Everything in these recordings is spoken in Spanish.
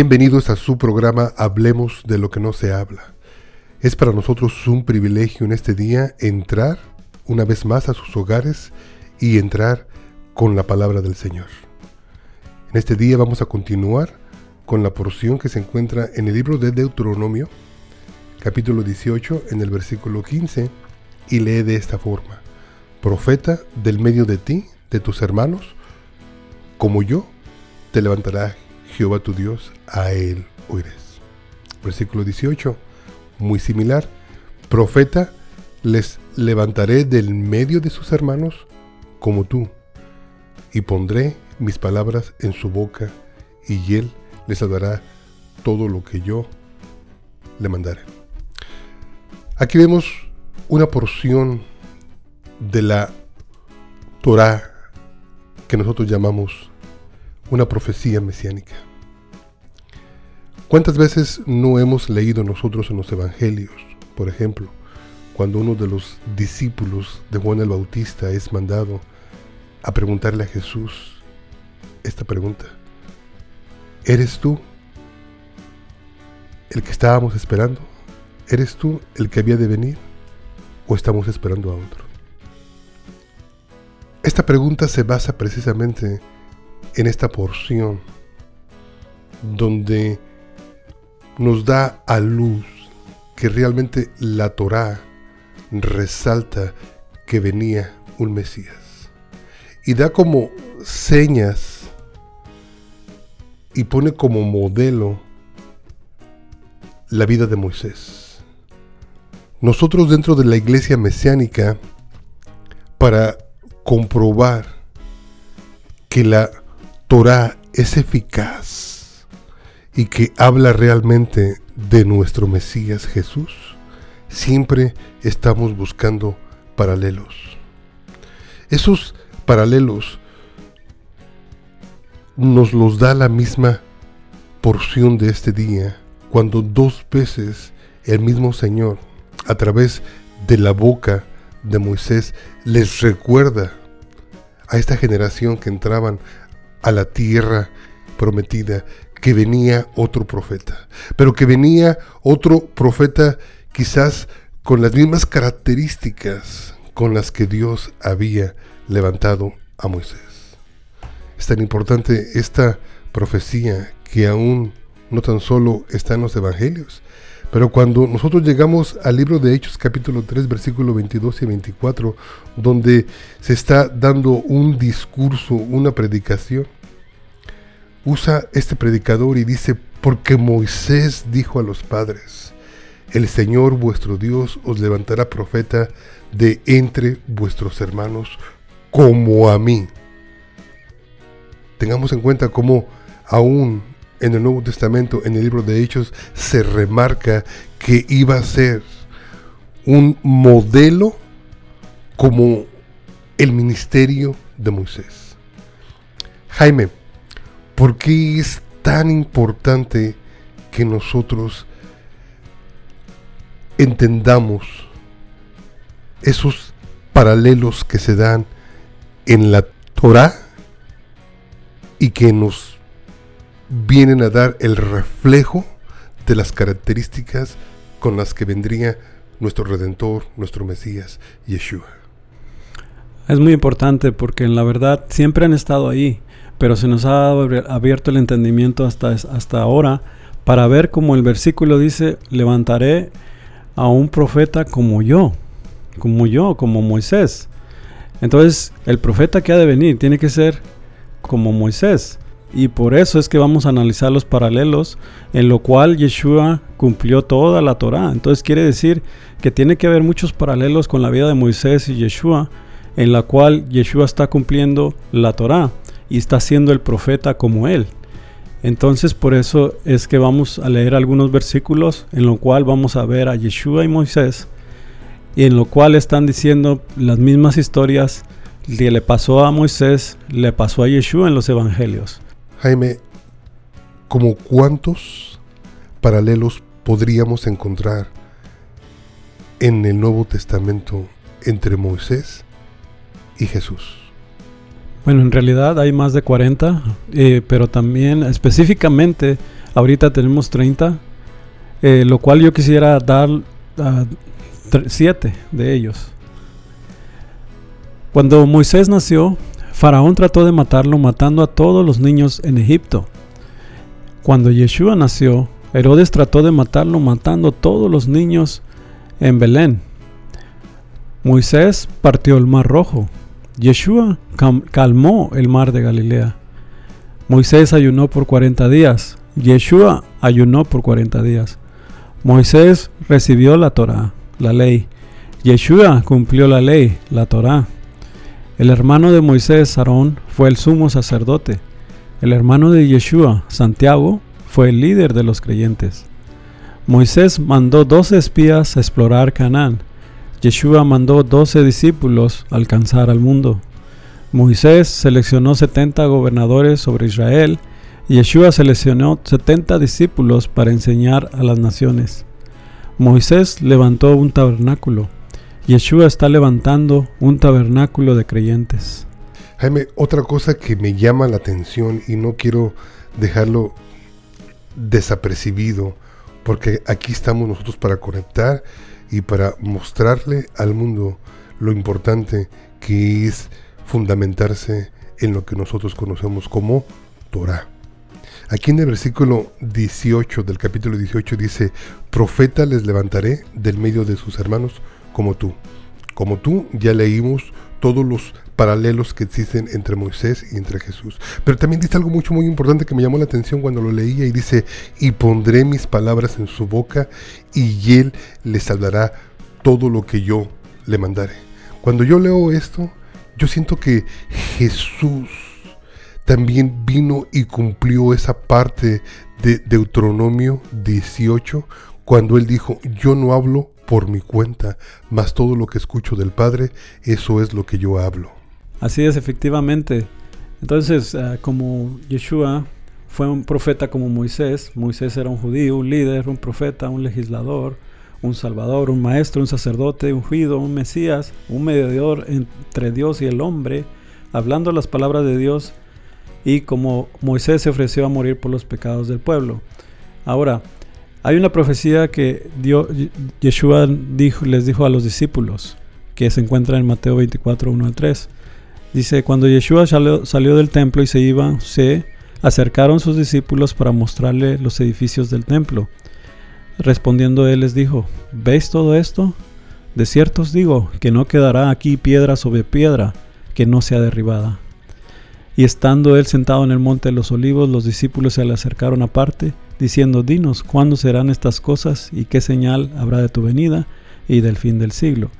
Bienvenidos a su programa Hablemos de lo que no se habla. Es para nosotros un privilegio en este día entrar una vez más a sus hogares y entrar con la palabra del Señor. En este día vamos a continuar con la porción que se encuentra en el libro de Deuteronomio, capítulo 18, en el versículo 15, y lee de esta forma, Profeta del medio de ti, de tus hermanos, como yo, te levantará Jehová tu Dios, a él oirás. Versículo 18, muy similar. Profeta, les levantaré del medio de sus hermanos como tú, y pondré mis palabras en su boca, y él les hablará todo lo que yo le mandaré. Aquí vemos una porción de la Torah que nosotros llamamos una profecía mesiánica. ¿Cuántas veces no hemos leído nosotros en los evangelios, por ejemplo, cuando uno de los discípulos de Juan el Bautista es mandado a preguntarle a Jesús esta pregunta? ¿Eres tú el que estábamos esperando? ¿Eres tú el que había de venir? ¿O estamos esperando a otro? Esta pregunta se basa precisamente en esta porción donde nos da a luz que realmente la Torá resalta que venía un Mesías. Y da como señas y pone como modelo la vida de Moisés. Nosotros dentro de la iglesia mesiánica, para comprobar que la Torah es eficaz, y que habla realmente de nuestro Mesías Jesús, siempre estamos buscando paralelos. Esos paralelos nos los da la misma porción de este día, cuando dos veces el mismo Señor, a través de la boca de Moisés, les recuerda a esta generación que entraban a la tierra prometida que venía otro profeta, pero que venía otro profeta quizás con las mismas características con las que Dios había levantado a Moisés. Es tan importante esta profecía que aún no tan solo está en los evangelios, pero cuando nosotros llegamos al libro de Hechos capítulo 3 versículo 22 y 24, donde se está dando un discurso, una predicación, usa este predicador y dice, porque Moisés dijo a los padres, el Señor vuestro Dios os levantará profeta de entre vuestros hermanos como a mí. Tengamos en cuenta cómo aún en el Nuevo Testamento, en el libro de Hechos, se remarca que iba a ser un modelo como el ministerio de Moisés. Jaime, ¿Por qué es tan importante que nosotros entendamos esos paralelos que se dan en la Torah y que nos vienen a dar el reflejo de las características con las que vendría nuestro Redentor, nuestro Mesías, Yeshua. Es muy importante porque en la verdad siempre han estado ahí pero se nos ha abierto el entendimiento hasta, hasta ahora para ver como el versículo dice, levantaré a un profeta como yo, como yo, como Moisés. Entonces, el profeta que ha de venir tiene que ser como Moisés. Y por eso es que vamos a analizar los paralelos en lo cual Yeshua cumplió toda la Torah. Entonces quiere decir que tiene que haber muchos paralelos con la vida de Moisés y Yeshua, en la cual Yeshua está cumpliendo la Torah y está siendo el profeta como él. Entonces por eso es que vamos a leer algunos versículos en lo cual vamos a ver a Yeshua y Moisés y en lo cual están diciendo las mismas historias que le pasó a Moisés, le pasó a Yeshua en los evangelios. Jaime, ¿como cuántos paralelos podríamos encontrar en el Nuevo Testamento entre Moisés y Jesús? Bueno, en realidad hay más de 40, eh, pero también específicamente Ahorita tenemos 30, eh, lo cual yo quisiera dar a 7 de ellos. Cuando Moisés nació, Faraón trató de matarlo matando a todos los niños en Egipto. Cuando Yeshua nació, Herodes trató de matarlo matando a todos los niños en Belén. Moisés partió el mar rojo. Yeshua calmó el mar de Galilea. Moisés ayunó por 40 días. Yeshua ayunó por 40 días. Moisés recibió la Torah, la ley. Yeshua cumplió la ley, la Torah. El hermano de Moisés, Aarón, fue el sumo sacerdote. El hermano de Yeshua, Santiago, fue el líder de los creyentes. Moisés mandó doce espías a explorar Canaán. Yeshua mandó doce discípulos a alcanzar al mundo. Moisés seleccionó 70 gobernadores sobre Israel Yeshua seleccionó 70 discípulos para enseñar a las naciones. Moisés levantó un tabernáculo. Yeshua está levantando un tabernáculo de creyentes. Jaime, otra cosa que me llama la atención y no quiero dejarlo desapercibido, porque aquí estamos nosotros para conectar y para mostrarle al mundo lo importante que es fundamentarse en lo que nosotros conocemos como Torah. Aquí en el versículo 18 del capítulo 18 dice, profeta les levantaré del medio de sus hermanos como tú. Como tú ya leímos todos los paralelos que existen entre Moisés y entre Jesús. Pero también dice algo mucho muy importante que me llamó la atención cuando lo leía y dice, y pondré mis palabras en su boca y él les hablará todo lo que yo le mandaré. Cuando yo leo esto, yo siento que Jesús también vino y cumplió esa parte de Deuteronomio 18 cuando él dijo, yo no hablo por mi cuenta, mas todo lo que escucho del Padre, eso es lo que yo hablo. Así es, efectivamente. Entonces, ah, como Yeshua fue un profeta como Moisés, Moisés era un judío, un líder, un profeta, un legislador, un salvador, un maestro, un sacerdote, un ungido, un mesías, un mediador entre Dios y el hombre, hablando las palabras de Dios y como Moisés se ofreció a morir por los pecados del pueblo. Ahora, hay una profecía que dio, Yeshua dijo, les dijo a los discípulos, que se encuentra en Mateo 24, 1 al 3. Dice, cuando Yeshua salió, del templo y se iba, se acercaron sus discípulos para mostrarle los edificios del templo. Respondiendo él les dijo, ¿veis todo esto? De cierto os digo que no quedará aquí piedra sobre piedra que no sea derribada. Y estando él sentado en el monte de los olivos, los discípulos se le acercaron aparte diciendo, dinos, ¿cuándo serán estas cosas y qué señal habrá de tu venida y del fin del siglo?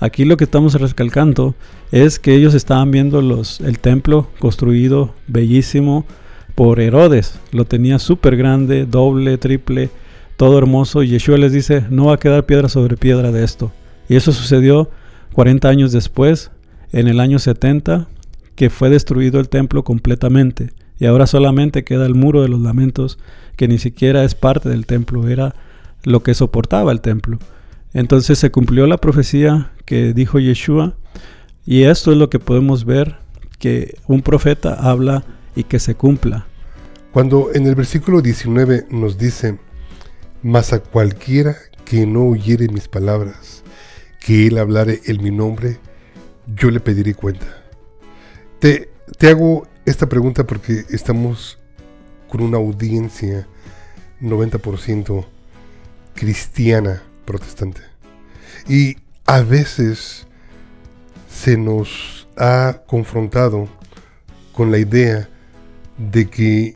Aquí lo que estamos recalcando es que ellos estaban viendo el templo construido bellísimo por Herodes. Lo tenía súper grande, doble, triple, todo hermoso. Y Yeshua les dice, no va a quedar piedra sobre piedra de esto. Y eso sucedió 40 años después, en el año 70, que fue destruido el templo completamente. Y ahora solamente queda el muro de los lamentos que ni siquiera es parte del templo, era lo que soportaba el templo. Entonces se cumplió la profecía que dijo Yeshua y esto es lo que podemos ver que un profeta habla y que se cumpla. Cuando en el versículo 19 nos dice, mas a cualquiera que no oyere mis palabras, que él hablare en mi nombre, yo le pediré cuenta. Te, te hago esta pregunta porque estamos con una audiencia 90% cristiana protestante. Y a veces se nos ha confrontado con la idea de que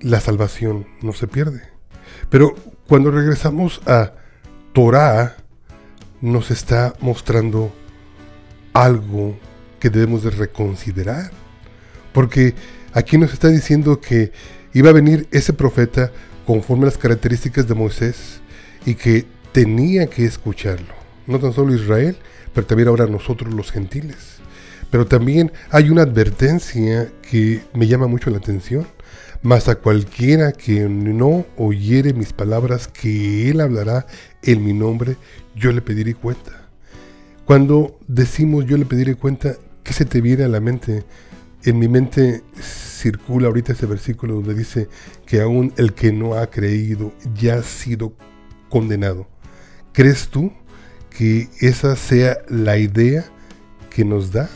la salvación no se pierde. Pero cuando regresamos a Torah, nos está mostrando algo que debemos de reconsiderar. Porque aquí nos está diciendo que iba a venir ese profeta conforme a las características de Moisés y que tenía que escucharlo. No tan solo Israel, pero también ahora nosotros los gentiles. Pero también hay una advertencia que me llama mucho la atención. Mas a cualquiera que no oyere mis palabras, que él hablará en mi nombre, yo le pediré cuenta. Cuando decimos yo le pediré cuenta, ¿qué se te viene a la mente en mi mente circula ahorita ese versículo donde dice que aún el que no ha creído ya ha sido condenado. ¿Crees tú que esa sea la idea que nos da?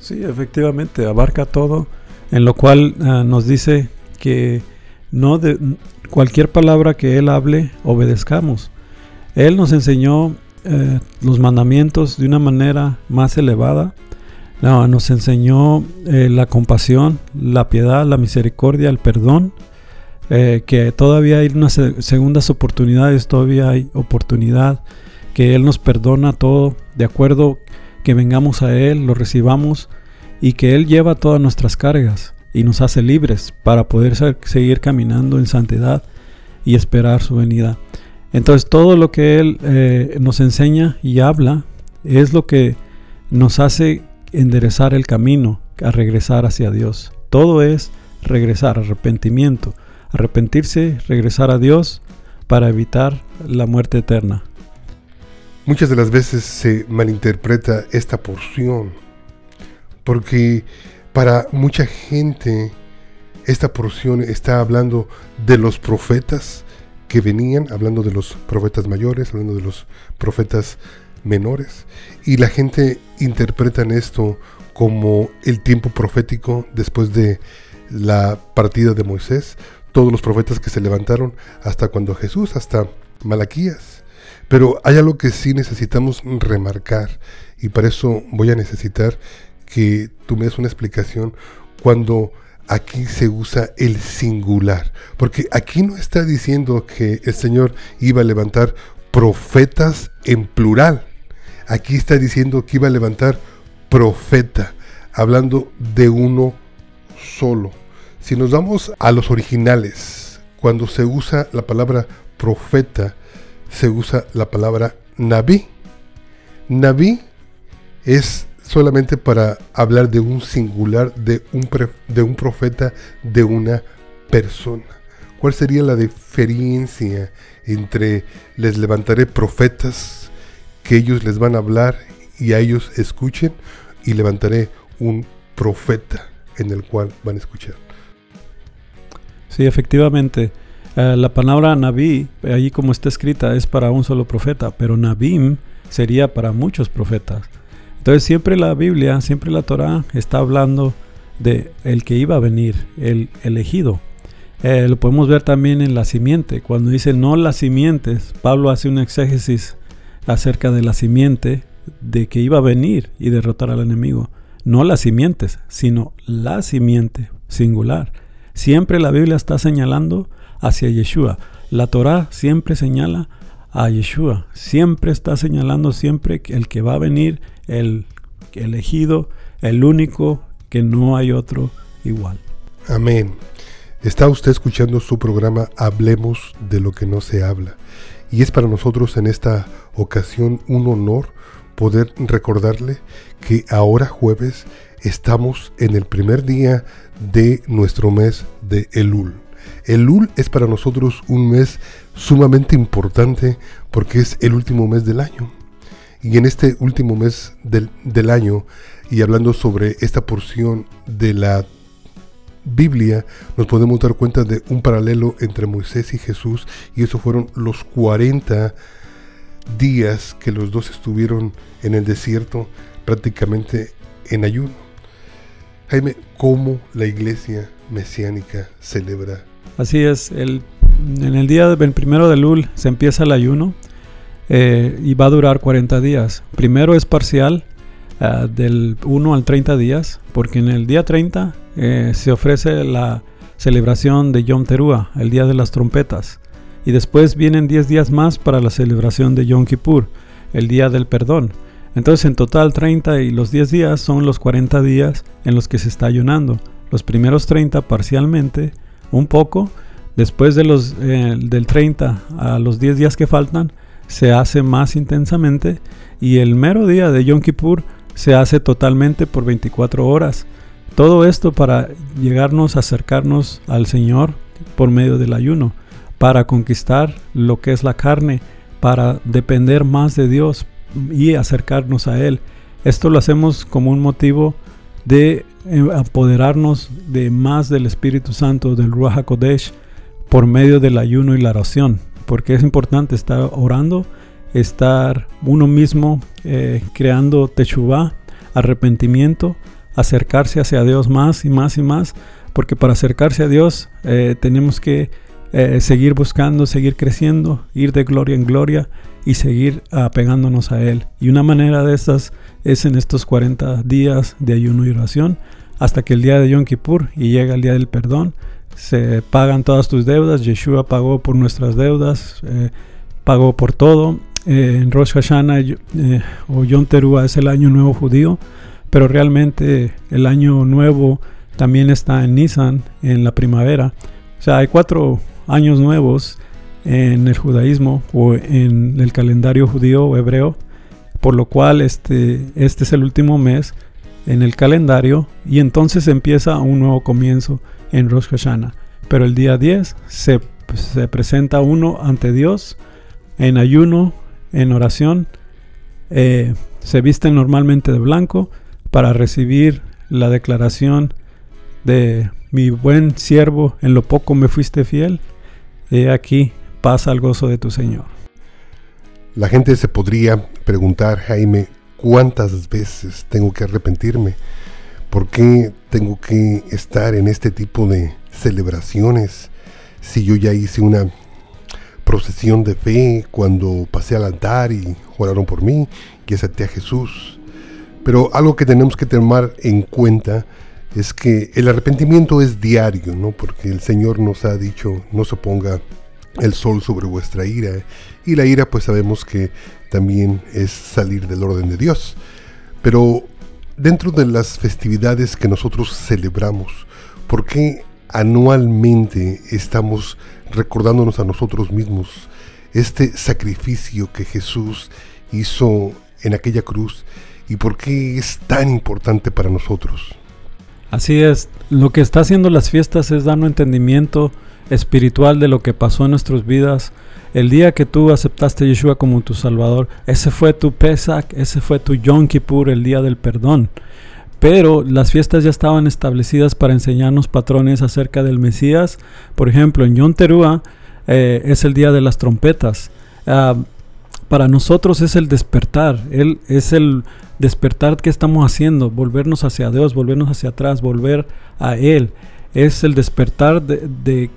Sí, efectivamente, abarca todo, en lo cual uh, nos dice que no de cualquier palabra que Él hable, obedezcamos. Él nos enseñó eh, los mandamientos de una manera más elevada. No, nos enseñó eh, la compasión, la piedad, la misericordia, el perdón, eh, que todavía hay unas segundas oportunidades, todavía hay oportunidad, que Él nos perdona todo, de acuerdo que vengamos a Él, lo recibamos y que Él lleva todas nuestras cargas y nos hace libres para poder seguir caminando en santidad y esperar su venida. Entonces todo lo que Él eh, nos enseña y habla es lo que nos hace enderezar el camino a regresar hacia Dios. Todo es regresar, arrepentimiento. Arrepentirse, regresar a Dios para evitar la muerte eterna. Muchas de las veces se malinterpreta esta porción porque para mucha gente esta porción está hablando de los profetas que venían, hablando de los profetas mayores, hablando de los profetas menores. Y la gente interpreta esto como el tiempo profético después de la partida de Moisés, todos los profetas que se levantaron hasta cuando Jesús, hasta Malaquías. Pero hay algo que sí necesitamos remarcar y para eso voy a necesitar que tú me des una explicación cuando aquí se usa el singular, porque aquí no está diciendo que el Señor iba a levantar profetas en plural. Aquí está diciendo que iba a levantar profeta, hablando de uno solo. Si nos vamos a los originales, cuando se usa la palabra profeta, se usa la palabra naví. Naví es solamente para hablar de un singular, de un, de un profeta, de una persona. ¿Cuál sería la diferencia entre les levantaré profetas que ellos les van a hablar y a ellos escuchen y levantaré un profeta en el cual van a escuchar? Sí, efectivamente. Uh, la palabra Naví, ahí como está escrita, es para un solo profeta, pero Nabim sería para muchos profetas. Entonces siempre la Biblia, siempre la Torah está hablando de el que iba a venir, el elegido. Eh, lo podemos ver también en la simiente. Cuando dice no las simientes, Pablo hace un exégesis acerca de la simiente, de que iba a venir y derrotar al enemigo. No las simientes, sino la simiente singular. Siempre la Biblia está señalando hacia Yeshua. La Torah siempre señala a Yeshua. Siempre está señalando siempre el que va a venir el elegido, el único, que no hay otro igual. Amén. Está usted escuchando su programa Hablemos de lo que no se habla. Y es para nosotros en esta ocasión un honor poder recordarle que ahora jueves estamos en el primer día de nuestro mes de Elul. Elul es para nosotros un mes sumamente importante porque es el último mes del año. Y en este último mes del, año, y hablando sobre esta porción de la Biblia, nos podemos dar cuenta de un paralelo entre Moisés y Jesús, y eso fueron los 40 días que los dos estuvieron en el desierto, prácticamente en ayuno. Jaime, ¿cómo la iglesia mesiánica celebra? Así es, el, en el día del primero de Lul se empieza el ayuno eh, y va a durar 40 días. Primero es parcial, uh, del 1 al 30 días, porque en el día 30 eh, se ofrece la celebración de Yom Teruah, el día de las trompetas. Y después vienen 10 días más para la celebración de Yom Kippur, el día del perdón. Entonces en total 30 y los 10 días son los 40 días en los que se está ayunando. Los primeros 30 parcialmente, un poco. Después de los, eh, del 30 a los 10 días que faltan, se hace más intensamente y el mero día de Yom Kippur se hace totalmente por 24 horas. Todo esto para llegarnos, acercarnos al Señor por medio del ayuno, para conquistar lo que es la carne, para depender más de Dios y acercarnos a Él. Esto lo hacemos como un motivo de eh, apoderarnos de más del Espíritu Santo, del Ruach HaKodesh, por medio del ayuno y la oración. Porque es importante estar orando, estar uno mismo eh, creando techubá, arrepentimiento, acercarse hacia Dios más y más y más. Porque para acercarse a Dios eh, tenemos que seguir buscando, seguir creciendo, ir de gloria en gloria y seguir apegándonos a Él. Y una manera de estas es en estos 40 días de ayuno y oración hasta que el día de Yom Kippur y llega el día del perdón. Se pagan todas tus deudas. Yeshua pagó por nuestras deudas, eh, pagó por todo. Eh, en Rosh Hashanah eh, o Yom Teruah es el año nuevo judío, pero realmente el año nuevo también está en Nisan, en la primavera. O sea, hay cuatro años nuevos en el judaísmo o en el calendario judío o hebreo, por lo cual este, este es el último mes en el calendario y entonces empieza un nuevo comienzo en Rosh Hashanah. Pero el día 10 se, se presenta uno ante Dios en ayuno, en oración, eh, se viste normalmente de blanco para recibir la declaración de mi buen siervo, en lo poco me fuiste fiel, he aquí pasa al gozo de tu Señor. La gente se podría preguntar, Jaime, ¿cuántas veces tengo que arrepentirme? ¿Por qué tengo que estar en este tipo de celebraciones si yo ya hice una procesión de fe cuando pasé al altar y oraron por mí y acepté a Jesús? Pero algo que tenemos que tomar en cuenta es que el arrepentimiento es diario, ¿no? Porque el Señor nos ha dicho, no se ponga el sol sobre vuestra ira. Y la ira pues sabemos que también es salir del orden de Dios. Pero dentro de las festividades que nosotros celebramos, ¿por qué anualmente estamos recordándonos a nosotros mismos este sacrificio que Jesús hizo en aquella cruz y por qué es tan importante para nosotros? Así es, lo que está haciendo las fiestas es darnos entendimiento espiritual de lo que pasó en nuestras vidas. El día que tú aceptaste a Yeshua como tu Salvador, ese fue tu Pesach, ese fue tu Yom Kippur, el día del perdón. Pero las fiestas ya estaban establecidas para enseñarnos patrones acerca del Mesías. Por ejemplo, en Yom Teruah eh, es el día de las trompetas. Ah, para nosotros es el despertar, él es el despertar que estamos haciendo, volvernos hacia Dios, volvernos hacia atrás, volver a Él. Es el despertar de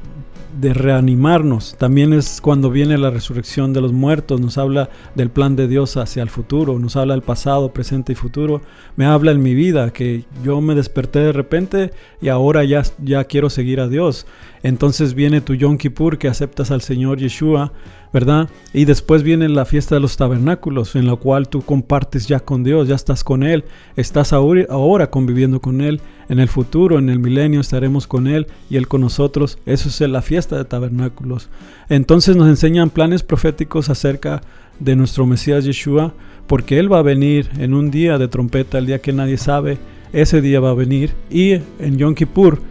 de reanimarnos. También es cuando viene la resurrección de los muertos, nos habla del plan de Dios hacia el futuro, nos habla del pasado, presente y futuro. Me habla en mi vida que yo me desperté de repente y ahora ya, ya quiero seguir a Dios. Entonces viene tu Yom Kippur que aceptas al Señor Yeshua ¿verdad? Y después viene la fiesta de los tabernáculos, en la cual tú compartes ya con Dios, ya estás con Él, estás ahora, conviviendo con Él, en el futuro, en el milenio estaremos con Él y Él con nosotros. Eso es la fiesta de tabernáculos. Entonces nos enseñan planes proféticos acerca de nuestro Mesías Yeshua, porque Él va a venir en un día de trompeta, el día que nadie sabe, ese día va a venir. Y en Yom Kippur,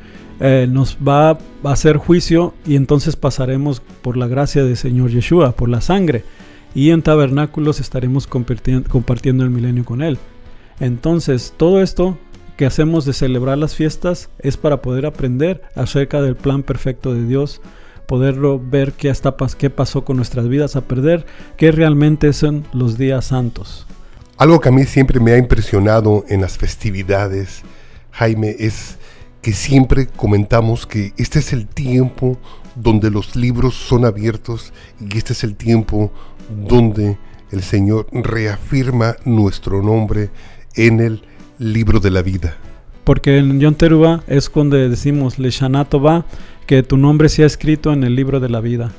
eh, nos va a hacer juicio y entonces pasaremos por la gracia del Señor Yeshua, por la sangre. Y en tabernáculos estaremos compartiendo el milenio con Él. Entonces, todo esto que hacemos de celebrar las fiestas es para poder aprender acerca del plan perfecto de Dios, poder ver qué, qué pasó con nuestras vidas, a perder qué realmente son los días santos. Algo que a mí siempre me ha impresionado en las festividades, Jaime, es que siempre comentamos que este es el tiempo donde los libros son abiertos y este es el tiempo donde el Señor reafirma nuestro nombre en el libro de la vida. Porque en Yom Teruah es cuando decimos Le va que tu nombre sea escrito en el libro de la vida.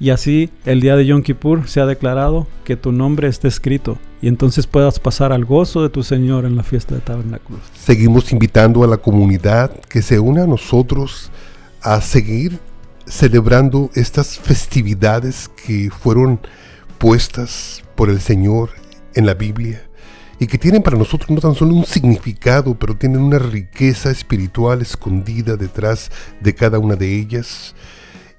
Y así el día de Yom Kippur se ha declarado que tu nombre esté escrito y entonces puedas pasar al gozo de tu Señor en la fiesta de tabernáculos. Seguimos invitando a la comunidad que se una a nosotros a seguir celebrando estas festividades que fueron puestas por el Señor en la Biblia y que tienen para nosotros no tan solo un significado, pero tienen una riqueza espiritual escondida detrás de cada una de ellas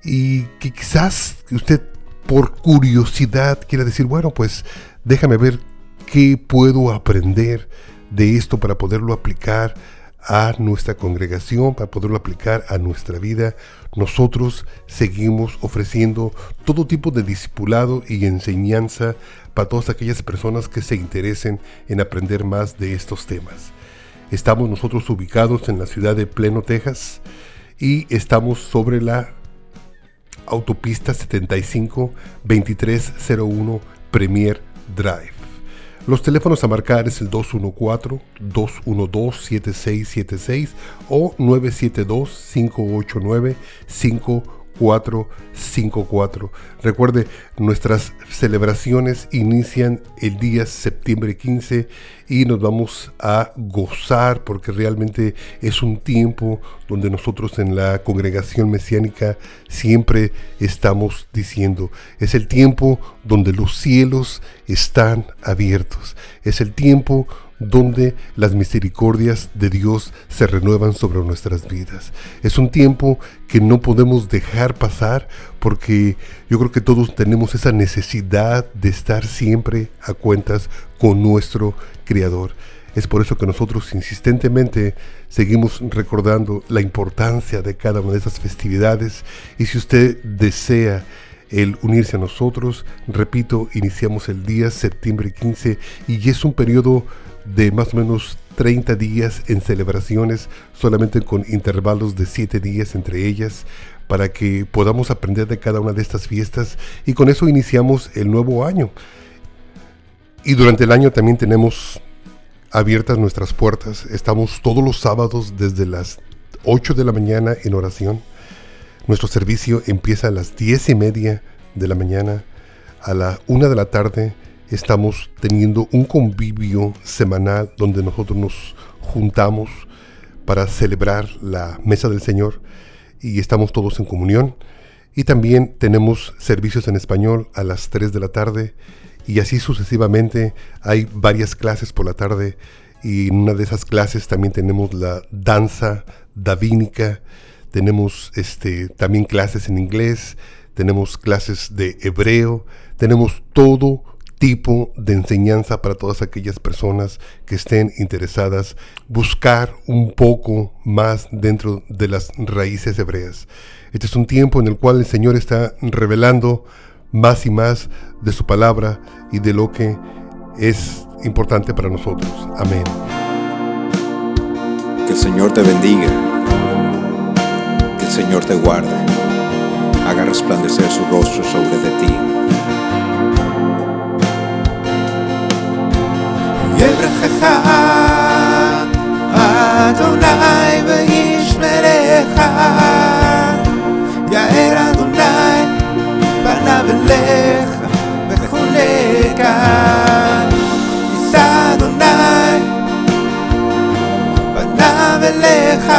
y que quizás usted por curiosidad quiera decir, bueno, pues déjame ver qué puedo aprender de esto para poderlo aplicar a nuestra congregación, para poderlo aplicar a nuestra vida, nosotros seguimos ofreciendo todo tipo de discipulado y enseñanza para todas aquellas personas que se interesen en aprender más de estos temas. Estamos nosotros ubicados en la ciudad de Pleno, Texas, y estamos sobre la autopista 75 2301 Premier Drive. Los teléfonos a marcar es el 214-212-7676 o 972-589-5454. Recuerde, nuestras celebraciones inician el día septiembre 15 y nos vamos a gozar porque realmente es un tiempo donde nosotros en la congregación mesiánica siempre estamos diciendo, es el tiempo donde los cielos están abiertos, es el tiempo donde las misericordias de Dios se renuevan sobre nuestras vidas. Es un tiempo que no podemos dejar pasar porque yo creo que todos tenemos esa necesidad de estar siempre a cuentas con nuestro Creador. Es por eso que nosotros insistentemente seguimos recordando la importancia de cada una de esas festividades y si usted desea el unirse a nosotros, repito, iniciamos el día septiembre 15 y es un periodo de más o menos 30 días en celebraciones, solamente con intervalos de 7 días entre ellas, para que podamos aprender de cada una de estas fiestas y con eso iniciamos el nuevo año. Y durante el año también tenemos abiertas nuestras puertas. Estamos todos los sábados desde las 8 de la mañana en oración. Nuestro servicio empieza a las 10 y media de la mañana. A la 1 de la tarde estamos teniendo un convivio semanal donde nosotros nos juntamos para celebrar la mesa del Señor y estamos todos en comunión. Y también tenemos servicios en español a las 3 de la tarde y así sucesivamente. Hay varias clases por la tarde y en una de esas clases también tenemos la danza davínica, tenemos este, también clases en inglés, tenemos clases de hebreo, tenemos todo tipo de enseñanza para todas aquellas personas que estén interesadas buscar un poco más dentro de las raíces hebreas. Este es un tiempo en el cual el Señor está revelando más y más de su palabra y de lo que es importante para nosotros. Amén. Que el Señor te bendiga, que el Señor te guarde, haga resplandecer su rostro sobre de ti יברכך אדוני וישמרך יאר אדוני פניו אליך וחונקה יישא אדוני פניו אליך